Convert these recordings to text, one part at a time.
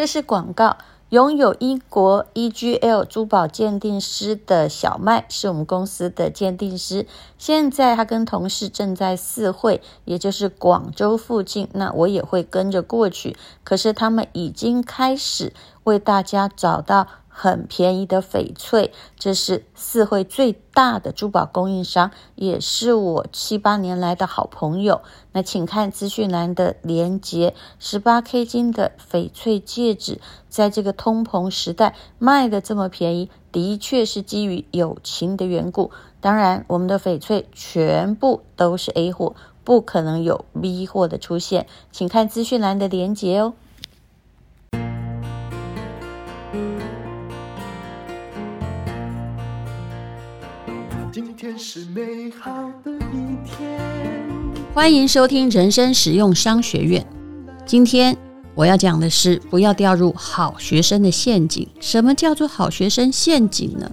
这是广告。拥有英国 EGL 珠宝鉴定师的小麦是我们公司的鉴定师，现在他跟同事正在四会，也就是广州附近，那我也会跟着过去。可是他们已经开始为大家找到。很便宜的翡翠，这是四会最大的珠宝供应商，也是我七八年来的好朋友。那请看资讯栏的连接，十八 K 金的翡翠戒指，在这个通膨时代卖得这么便宜，的确是基于友情的缘故。当然，我们的翡翠全部都是 A 货，不可能有 B 货的出现，请看资讯栏的连接哦。天是美好的一天。欢迎收听人生实用商学院。今天我要讲的是，不要掉入好学生的陷阱。什么叫做好学生陷阱呢？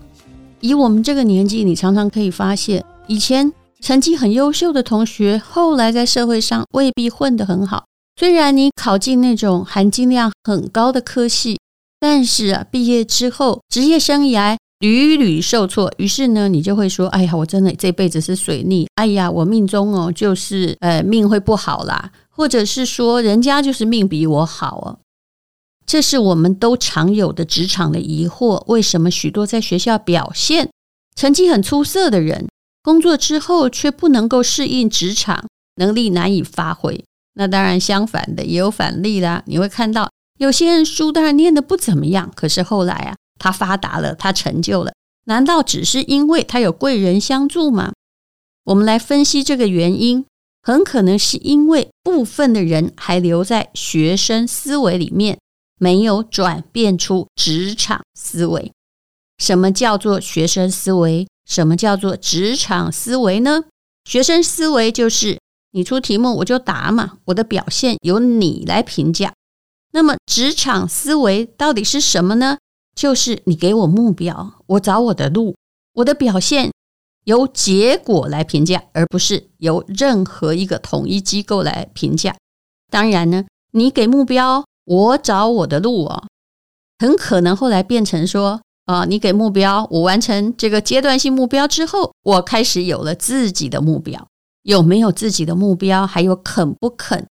以我们这个年纪，你常常可以发现，以前成绩很优秀的同学，后来在社会上未必混得很好。虽然你考进那种含金量很高的科系，但是啊，毕业之后职业生涯。屡屡受挫，于是呢，你就会说：“哎呀，我真的这辈子是水逆。哎呀，我命中哦，就是呃命会不好啦，或者是说人家就是命比我好哦。”这是我们都常有的职场的疑惑：为什么许多在学校表现成绩很出色的人，工作之后却不能够适应职场，能力难以发挥？那当然，相反的也有反例啦。你会看到有些人书当然念得不怎么样，可是后来啊。他发达了，他成就了，难道只是因为他有贵人相助吗？我们来分析这个原因，很可能是因为部分的人还留在学生思维里面，没有转变出职场思维。什么叫做学生思维？什么叫做职场思维呢？学生思维就是你出题目我就答嘛，我的表现由你来评价。那么职场思维到底是什么呢？就是你给我目标，我找我的路，我的表现由结果来评价，而不是由任何一个统一机构来评价。当然呢，你给目标，我找我的路哦，很可能后来变成说啊，你给目标，我完成这个阶段性目标之后，我开始有了自己的目标。有没有自己的目标？还有肯不肯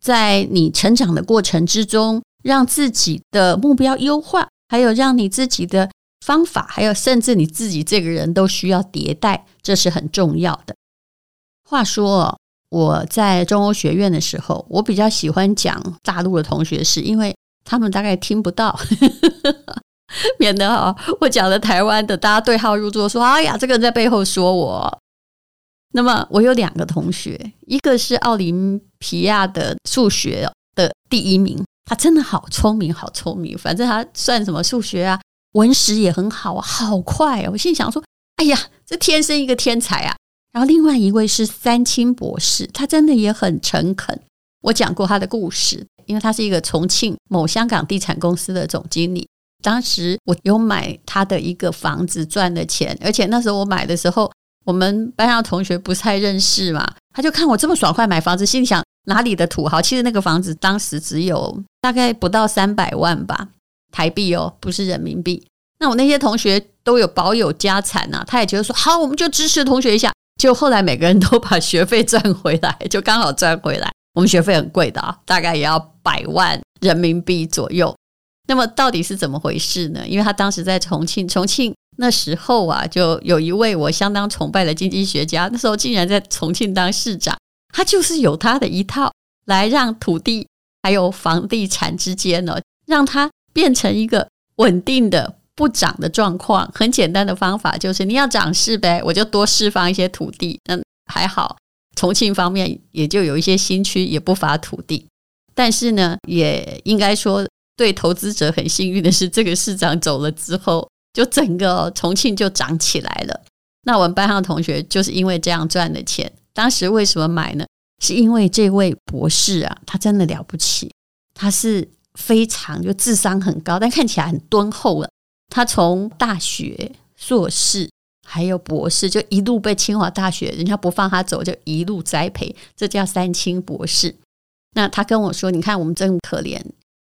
在你成长的过程之中，让自己的目标优化？还有让你自己的方法，还有甚至你自己这个人都需要迭代，这是很重要的。话说，我在中欧学院的时候，我比较喜欢讲大陆的同学是，因为他们大概听不到，免得哈我讲了台湾的大家对号入座，说哎呀，这个人在背后说我。那么我有两个同学，一个是奥林匹亚的数学的第一名。他真的好聪明，好聪明。反正他算什么数学啊，文史也很好啊，好快啊！我心想说：“哎呀，这天生一个天才啊！”然后另外一位是三清博士，他真的也很诚恳。我讲过他的故事，因为他是一个重庆某香港地产公司的总经理。当时我有买他的一个房子赚的钱，而且那时候我买的时候，我们班上同学不太认识嘛，他就看我这么爽快买房子，心里想。哪里的土豪？其实那个房子当时只有大概不到三百万吧，台币哦，不是人民币。那我那些同学都有保有家产呐、啊，他也觉得说好，我们就支持同学一下。就后来每个人都把学费赚回来，就刚好赚回来。我们学费很贵的啊，大概也要百万人民币左右。那么到底是怎么回事呢？因为他当时在重庆，重庆那时候啊，就有一位我相当崇拜的经济学家，那时候竟然在重庆当市长。他就是有他的一套，来让土地还有房地产之间呢，让它变成一个稳定的不涨的状况。很简单的方法就是，你要涨势呗，我就多释放一些土地。嗯，还好，重庆方面也就有一些新区也不乏土地。但是呢，也应该说对投资者很幸运的是，这个市长走了之后，就整个重庆就涨起来了。那我们班上的同学就是因为这样赚的钱。当时为什么买呢？是因为这位博士啊，他真的了不起，他是非常就智商很高，但看起来很敦厚了。他从大学硕士还有博士，就一路被清华大学人家不放他走，就一路栽培，这叫三清博士。那他跟我说：“你看我们真可怜，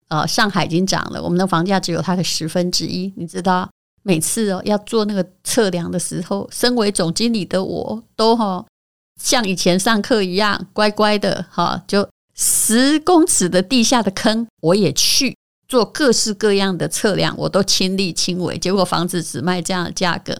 呃，上海已经涨了，我们的房价只有它的十分之一。你知道，每次哦要做那个测量的时候，身为总经理的我都哈、像以前上课一样乖乖的哈、就十公尺的地下的坑我也去做各式各样的测量，我都亲力亲为。结果房子只卖这样的价格，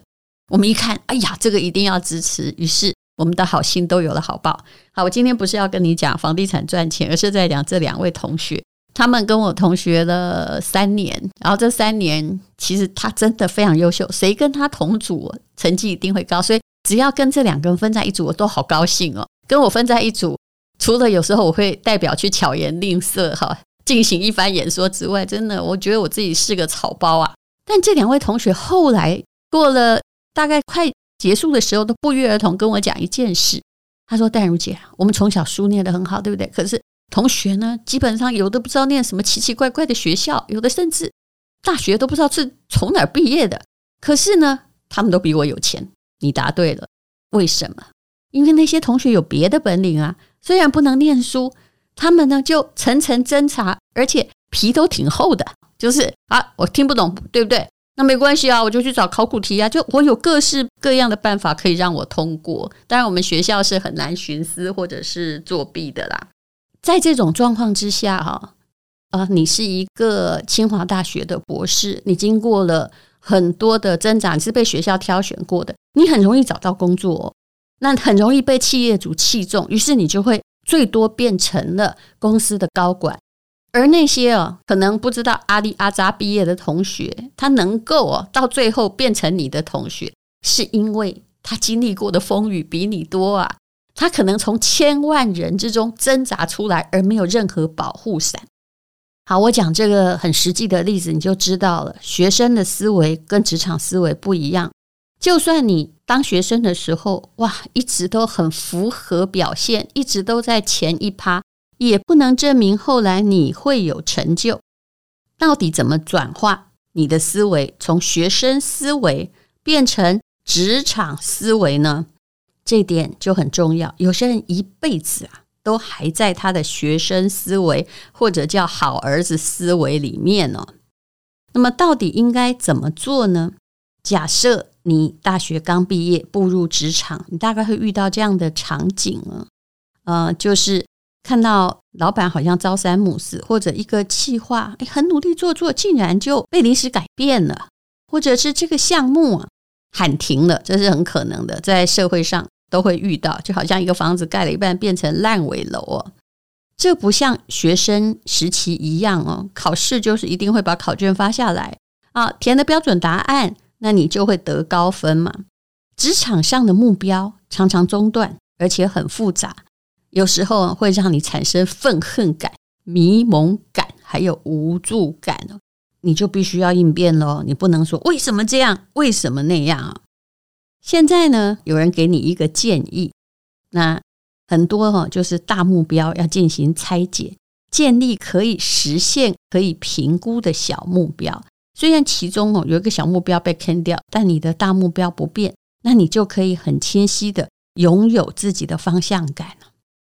我们一看，哎呀，这个一定要支持，于是我们的好心都有了好报。好，我今天不是要跟你讲房地产赚钱，而是在讲这两位同学。他们跟我同学了三年，然后这三年其实他真的非常优秀，谁跟他同组，成绩一定会高。所以只要跟这两个人分在一组，我都好高兴哦。跟我分在一组，除了有时候我会代表去巧言令色哈，进行一番演说之外，真的我觉得我自己是个草包啊。但这两位同学后来过了大概快结束的时候，都不约而同跟我讲一件事。他说：“淡如姐，我们从小书念得很好，对不对？可是。”同学呢，基本上有的不知道念什么奇奇怪怪的学校，有的甚至大学都不知道是从哪儿毕业的。可是呢，他们都比我有钱。你答对了，为什么？因为那些同学有别的本领啊。虽然不能念书，他们呢就层层侦查，而且皮都挺厚的。就是啊，我听不懂，对不对？那没关系啊，我就去找考古题啊。就我有各式各样的办法可以让我通过。当然，我们学校是很难徇私或者是作弊的啦。在这种状况之下，哈，啊，你是一个清华大学的博士，你经过了很多的挣扎，你是被学校挑选过的，你很容易找到工作，那很容易被企业主器重，于是你就会最多变成了公司的高管。而那些哦，可能不知道阿里阿扎毕业的同学，他能够哦到最后变成你的同学，是因为他经历过的风雨比你多啊。他可能从千万人之中挣扎出来，而没有任何保护伞。好，我讲这个很实际的例子，你就知道了。学生的思维跟职场思维不一样。就算你当学生的时候，哇，一直都很符合表现，一直都在前一趴，也不能证明后来你会有成就。到底怎么转化你的思维，从学生思维变成职场思维呢？这点就很重要。有些人一辈子啊，都还在他的学生思维或者叫好儿子思维里面哦。那么，到底应该怎么做呢？假设你大学刚毕业，步入职场，你大概会遇到这样的场景啊，呃，就是看到老板好像朝三暮四，或者一个计划，哎，很努力做做，竟然就被临时改变了，或者是这个项目啊喊停了，这是很可能的，在社会上。都会遇到，就好像一个房子盖了一半变成烂尾楼哦，这不像学生时期一样哦，考试就是一定会把考卷发下来啊，填的标准答案，那你就会得高分嘛。职场上的目标常常中断，而且很复杂，有时候会让你产生愤恨感、迷蒙感，还有无助感哦，你就必须要应变喽，你不能说为什么这样，为什么那样啊。现在呢，有人给你一个建议，那很多哈，就是大目标要进行拆解，建立可以实现、可以评估的小目标。虽然其中哦有一个小目标被坑掉，但你的大目标不变，那你就可以很清晰的拥有自己的方向感。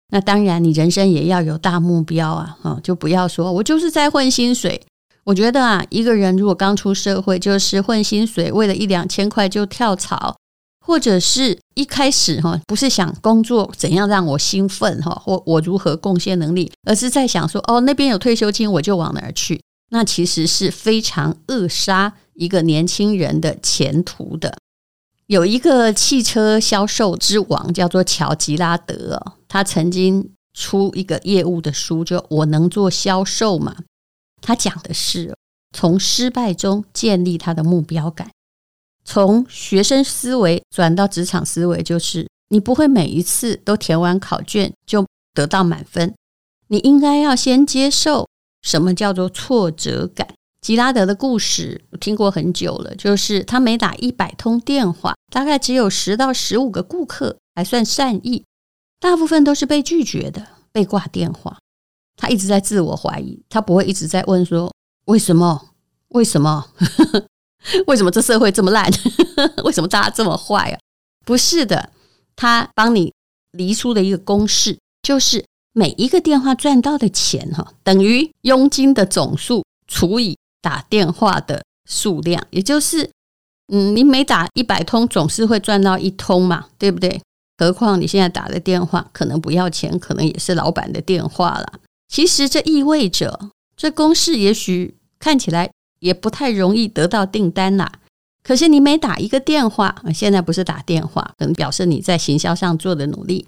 那当然，你人生也要有大目标啊，哈，就不要说我就是在混薪水。我觉得啊，一个人如果刚出社会就是混薪水，为了一两千块就跳槽。或者是一开始哈，不是想工作怎样让我兴奋哈，或我如何贡献能力，而是在想说哦，那边有退休金，我就往哪儿去。那其实是非常扼杀一个年轻人的前途的。有一个汽车销售之王叫做乔吉拉德，他曾经出一个业务的书，就我能做销售吗？他讲的是从失败中建立他的目标感。从学生思维转到职场思维，就是你不会每一次都填完考卷就得到满分，你应该要先接受什么叫做挫折感。吉拉德的故事我听过很久了，就是他每打一百通电话，大概只有十到十五个顾客还算善意，大部分都是被拒绝的，被挂电话。他一直在自我怀疑，他不会一直在问说为什么？为什么？为什么这社会这么烂？为什么大家这么坏啊？不是的，他帮你离出了一个公式，就是每一个电话赚到的钱哈，等于佣金的总数除以打电话的数量，也就是，嗯，你每打一百通，总是会赚到一通嘛，对不对？何况你现在打的电话可能不要钱，可能也是老板的电话了。其实这意味着，这公式也许看起来也不太容易得到订单啦。可是你每打一个电话，现在不是打电话，可能表示你在行销上做的努力，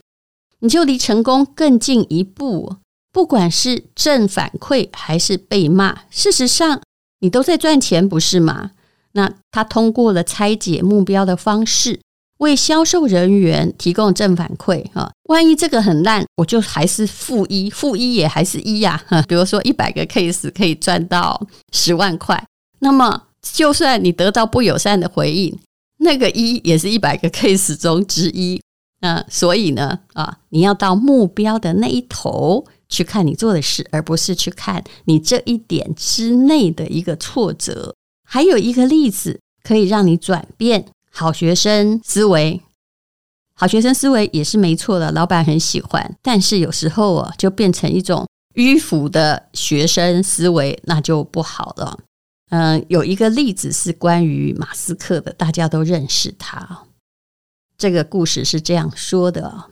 你就离成功更进一步。不管是正反馈还是被骂，事实上你都在赚钱，不是吗？那他通过了拆解目标的方式，为销售人员提供正反馈啊。万一这个很烂，我就还是负一，负一也还是一呀。比如说一百个 case 可以赚到十万块，那么。就算你得到不友善的回应，那个一也是一百个 case 中之一。那所以呢，啊，你要到目标的那一头去看你做的事，而不是去看你这一点之内的一个挫折。还有一个例子可以让你转变好学生思维，好学生思维也是没错的，老板很喜欢。但是有时候啊，就变成一种迂腐的学生思维，那就不好了。嗯，有一个例子是关于马斯克的，大家都认识他。这个故事是这样说的：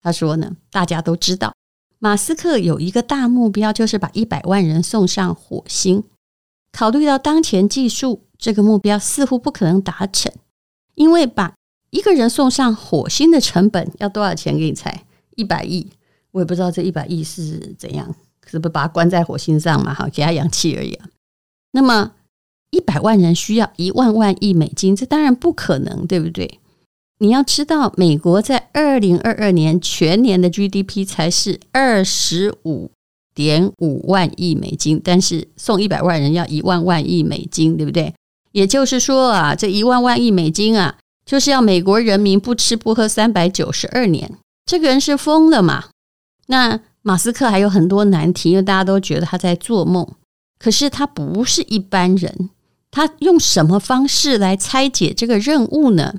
他说呢，大家都知道，马斯克有一个大目标，就是把一百万人送上火星。考虑到当前技术，这个目标似乎不可能达成，因为把一个人送上火星的成本要多少钱？给你猜，一百亿。我也不知道这一百亿是怎样，是不是把他关在火星上嘛？好，给他氧气而已啊。那么。一百万人需要一万万亿美金，这当然不可能，对不对？你要知道，美国在二零二二年全年的 GDP 才是二十五点五万亿美金，但是送一百万人要一万万亿美金，对不对？也就是说啊，这一万万亿美金啊，就是要美国人民不吃不喝三百九十二年。这个人是疯了嘛？那马斯克还有很多难题，因为大家都觉得他在做梦，可是他不是一般人。他用什么方式来拆解这个任务呢？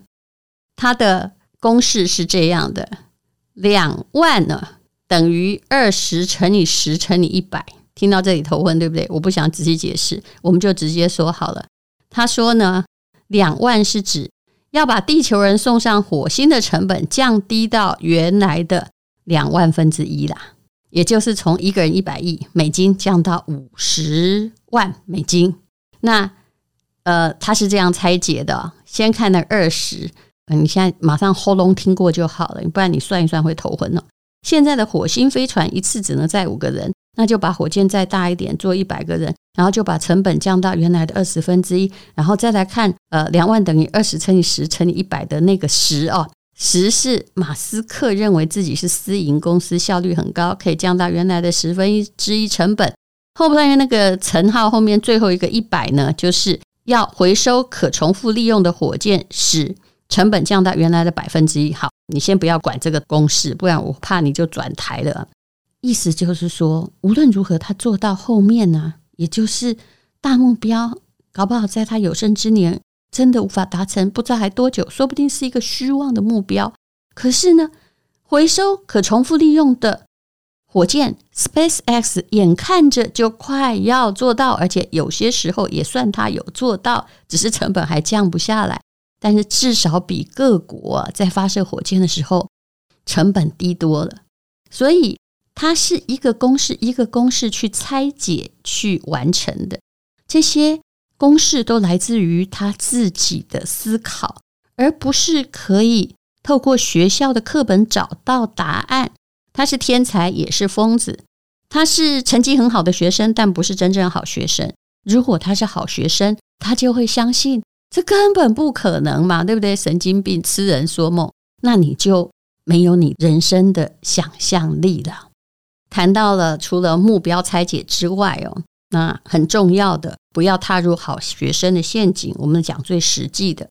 他的公式是这样的：两万呢等于二十乘以十乘以一百。听到这里头昏，对不对？我不想仔细解释，我们就直接说好了。他说呢，两万是指要把地球人送上火星的成本降低到原来的两万分之一啦，也就是从一个人一百亿美金降到五十万美金。那呃，他是这样拆解的：先看那二十，你现在马上喉咙听过就好了，不然你算一算会头昏哦。现在的火星飞船一次只能载五个人，那就把火箭再大一点，坐一百个人，然后就把成本降到原来的二十分之一，然后再来看，呃，两万等于二十乘以十乘以一百的那个十哦，十是马斯克认为自己是私营公司，效率很高，可以降到原来的十分之一成本。后边那个乘号后面最后一个一百呢，就是。要回收可重复利用的火箭，使成本降到原来的百分之一。好，你先不要管这个公式，不然我怕你就转台了。意思就是说，无论如何，他做到后面呢，也就是大目标，搞不好在他有生之年真的无法达成，不知道还多久，说不定是一个虚妄的目标。可是呢，回收可重复利用的。火箭 SpaceX 眼看着就快要做到，而且有些时候也算他有做到，只是成本还降不下来。但是至少比各国在发射火箭的时候成本低多了。所以它是一个公式一个公式去拆解去完成的。这些公式都来自于他自己的思考，而不是可以透过学校的课本找到答案。他是天才，也是疯子。他是成绩很好的学生，但不是真正好学生。如果他是好学生，他就会相信这根本不可能嘛，对不对？神经病，痴人说梦。那你就没有你人生的想象力了。谈到了除了目标拆解之外哦，那很重要的，不要踏入好学生的陷阱。我们讲最实际的，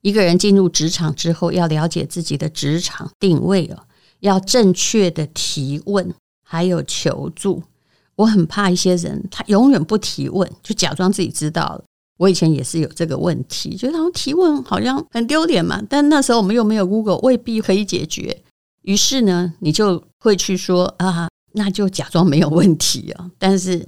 一个人进入职场之后，要了解自己的职场定位哦。要正确的提问，还有求助。我很怕一些人，他永远不提问，就假装自己知道了。我以前也是有这个问题，觉得他们提问好像很丢脸嘛。但那时候我们又没有 Google，未必可以解决。于是呢，你就会去说啊，那就假装没有问题哦。但是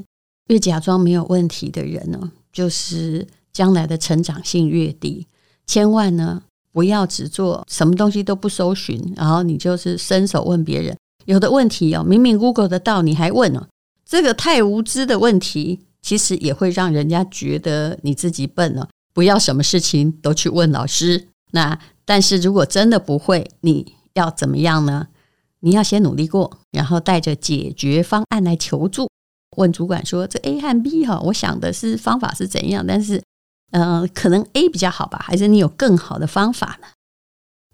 越假装没有问题的人呢，就是将来的成长性越低。千万呢，不要只做什么东西都不搜寻，然后你就是伸手问别人。有的问题哦，明明 Google 得到，你还问哦，这个太无知的问题，其实也会让人家觉得你自己笨了。不要什么事情都去问老师。那但是如果真的不会，你要怎么样呢？你要先努力过，然后带着解决方案来求助，问主管说：“这 A 和 B 哈，我想的是方法是怎样？但是，嗯、可能 A 比较好吧？还是你有更好的方法呢？”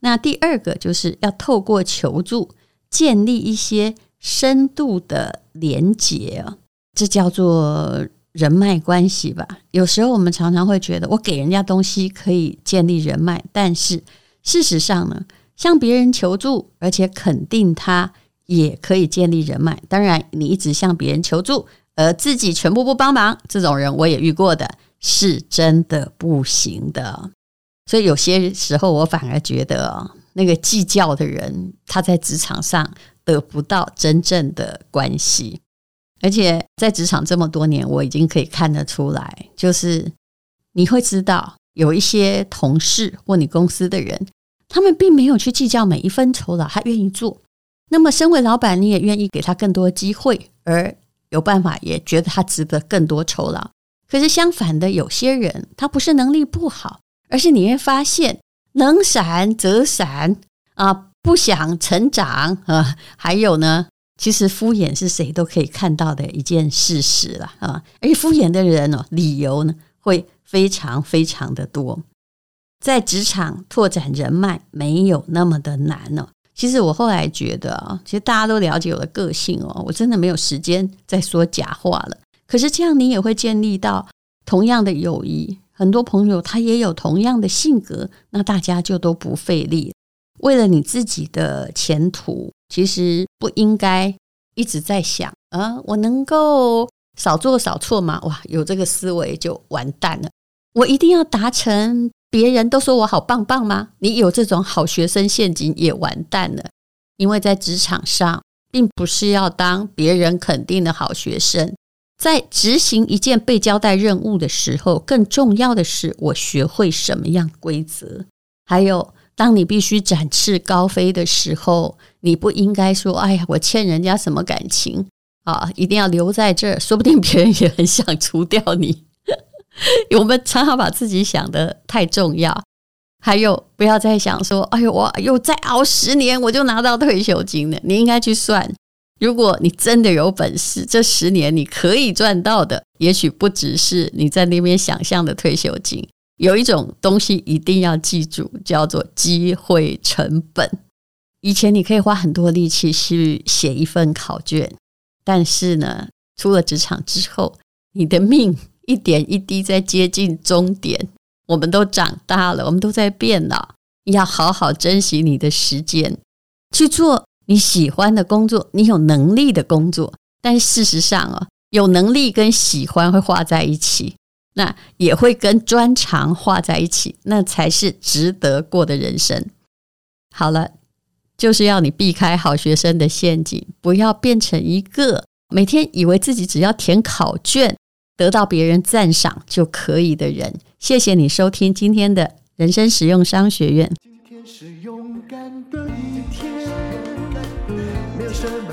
那第二个就是要透过求助，建立一些深度的连结啊，这叫做人脉关系吧。有时候我们常常会觉得，我给人家东西可以建立人脉，但是事实上呢？向别人求助，而且肯定他也可以建立人脉。当然，你一直向别人求助，而自己全部不帮忙，这种人我也遇过的，是真的不行的。所以有些时候，我反而觉得，那个计较的人，他在职场上得不到真正的关系。而且在职场这么多年，我已经可以看得出来，就是你会知道，有一些同事或你公司的人。他们并没有去计较每一分酬劳，他愿意做。那么，身为老板，你也愿意给他更多机会，而有办法也觉得他值得更多酬劳。可是相反的，有些人他不是能力不好，而是你会发现能闪则闪啊，不想成长啊。还有呢，其实敷衍是谁都可以看到的一件事实了啊。而敷衍的人哦，理由呢会非常非常的多。在职场拓展人脉没有那么的难呢。其实我后来觉得啊，其实大家都了解我的个性哦，我真的没有时间再说假话了。可是这样你也会建立到同样的友谊，很多朋友他也有同样的性格，那大家就都不费力。为了你自己的前途，其实不应该一直在想啊，我能够少做少错吗？哇，有这个思维就完蛋了。我一定要达成。别人都说我好棒棒吗？你有这种好学生陷阱也完蛋了，因为在职场上，并不是要当别人肯定的好学生，在执行一件被交代任务的时候，更重要的是我学会什么样规则。还有，当你必须展翅高飞的时候，你不应该说：“哎呀，我欠人家什么感情啊？一定要留在这儿，说不定别人也很想除掉你。”我们常常把自己想得太重要，还有不要再想说：“哎呦，我又再熬十年，我就拿到退休金了。”你应该去算，如果你真的有本事，这十年你可以赚到的，也许不只是你在那边想象的退休金。有一种东西一定要记住，叫做机会成本。以前你可以花很多力气去写一份考卷，但是呢，出了职场之后，你的命。一点一滴在接近终点，我们都长大了，我们都在变老，要好好珍惜你的时间，去做你喜欢的工作，你有能力的工作。但事实上哦，有能力跟喜欢会画在一起，那也会跟专长画在一起，那才是值得过的人生。好了，就是要你避开好学生的陷阱，不要变成一个每天以为自己只要填考卷。得到别人赞赏就可以的人，谢谢你收听今天的人生实用商学院。今天是勇敢的一天，没有什么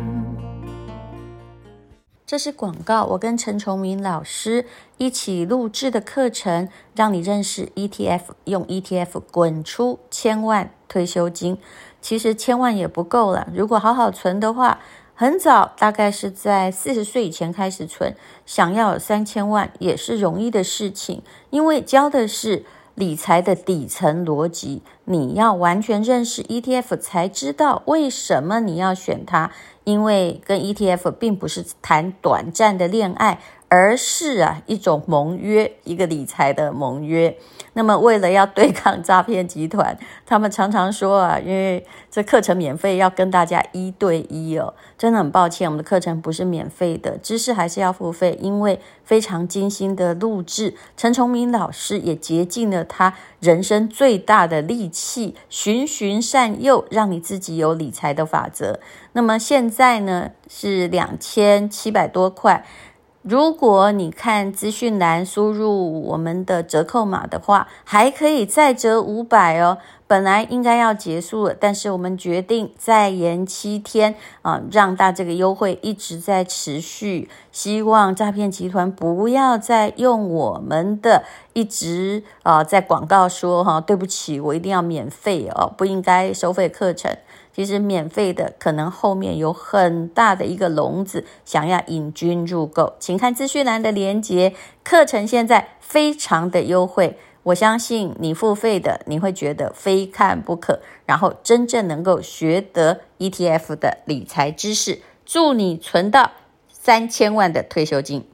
这是广告，我跟陈崇明老师一起录制的课程，让你认识 ETF，用 ETF 滚出千万退休金。其实千万也不够了，如果好好存的话，很早，大概是在四十岁以前开始存，想要有三千万也是容易的事情，因为教的是理财的底层逻辑，你要完全认识 ETF 才知道为什么你要选它。因为跟 ETF 并不是谈短暂的恋爱。而是啊，一种盟约，一个理财的盟约。那么，为了要对抗诈骗集团，他们常常说啊，因为这课程免费，要跟大家一对一哦。真的很抱歉，我们的课程不是免费的，知识还是要付费，因为非常精心的录制。陈崇明老师也竭尽了他人生最大的力气，循循善诱，让你自己有理财的法则。那么现在呢，是两千七百多块。如果你看资讯栏输入我们的折扣码的话，还可以再折五百哦。本来应该要结束了，但是我们决定再延七天啊，让大这个优惠一直在持续。希望诈骗集团不要再用我们的一直啊在广告说哈，对不起，我一定要免费哦，不应该收费课程。其实免费的可能后面有很大的一个笼子，想要引君入构，请看资讯栏的连接。课程现在非常的优惠，我相信你付费的你会觉得非看不可，然后真正能够学得 ETF 的理财知识，祝你存到三千万的退休金。